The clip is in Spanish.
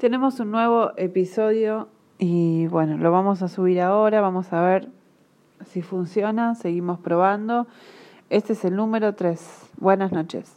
Tenemos un nuevo episodio y bueno, lo vamos a subir ahora, vamos a ver si funciona, seguimos probando. Este es el número 3. Buenas noches.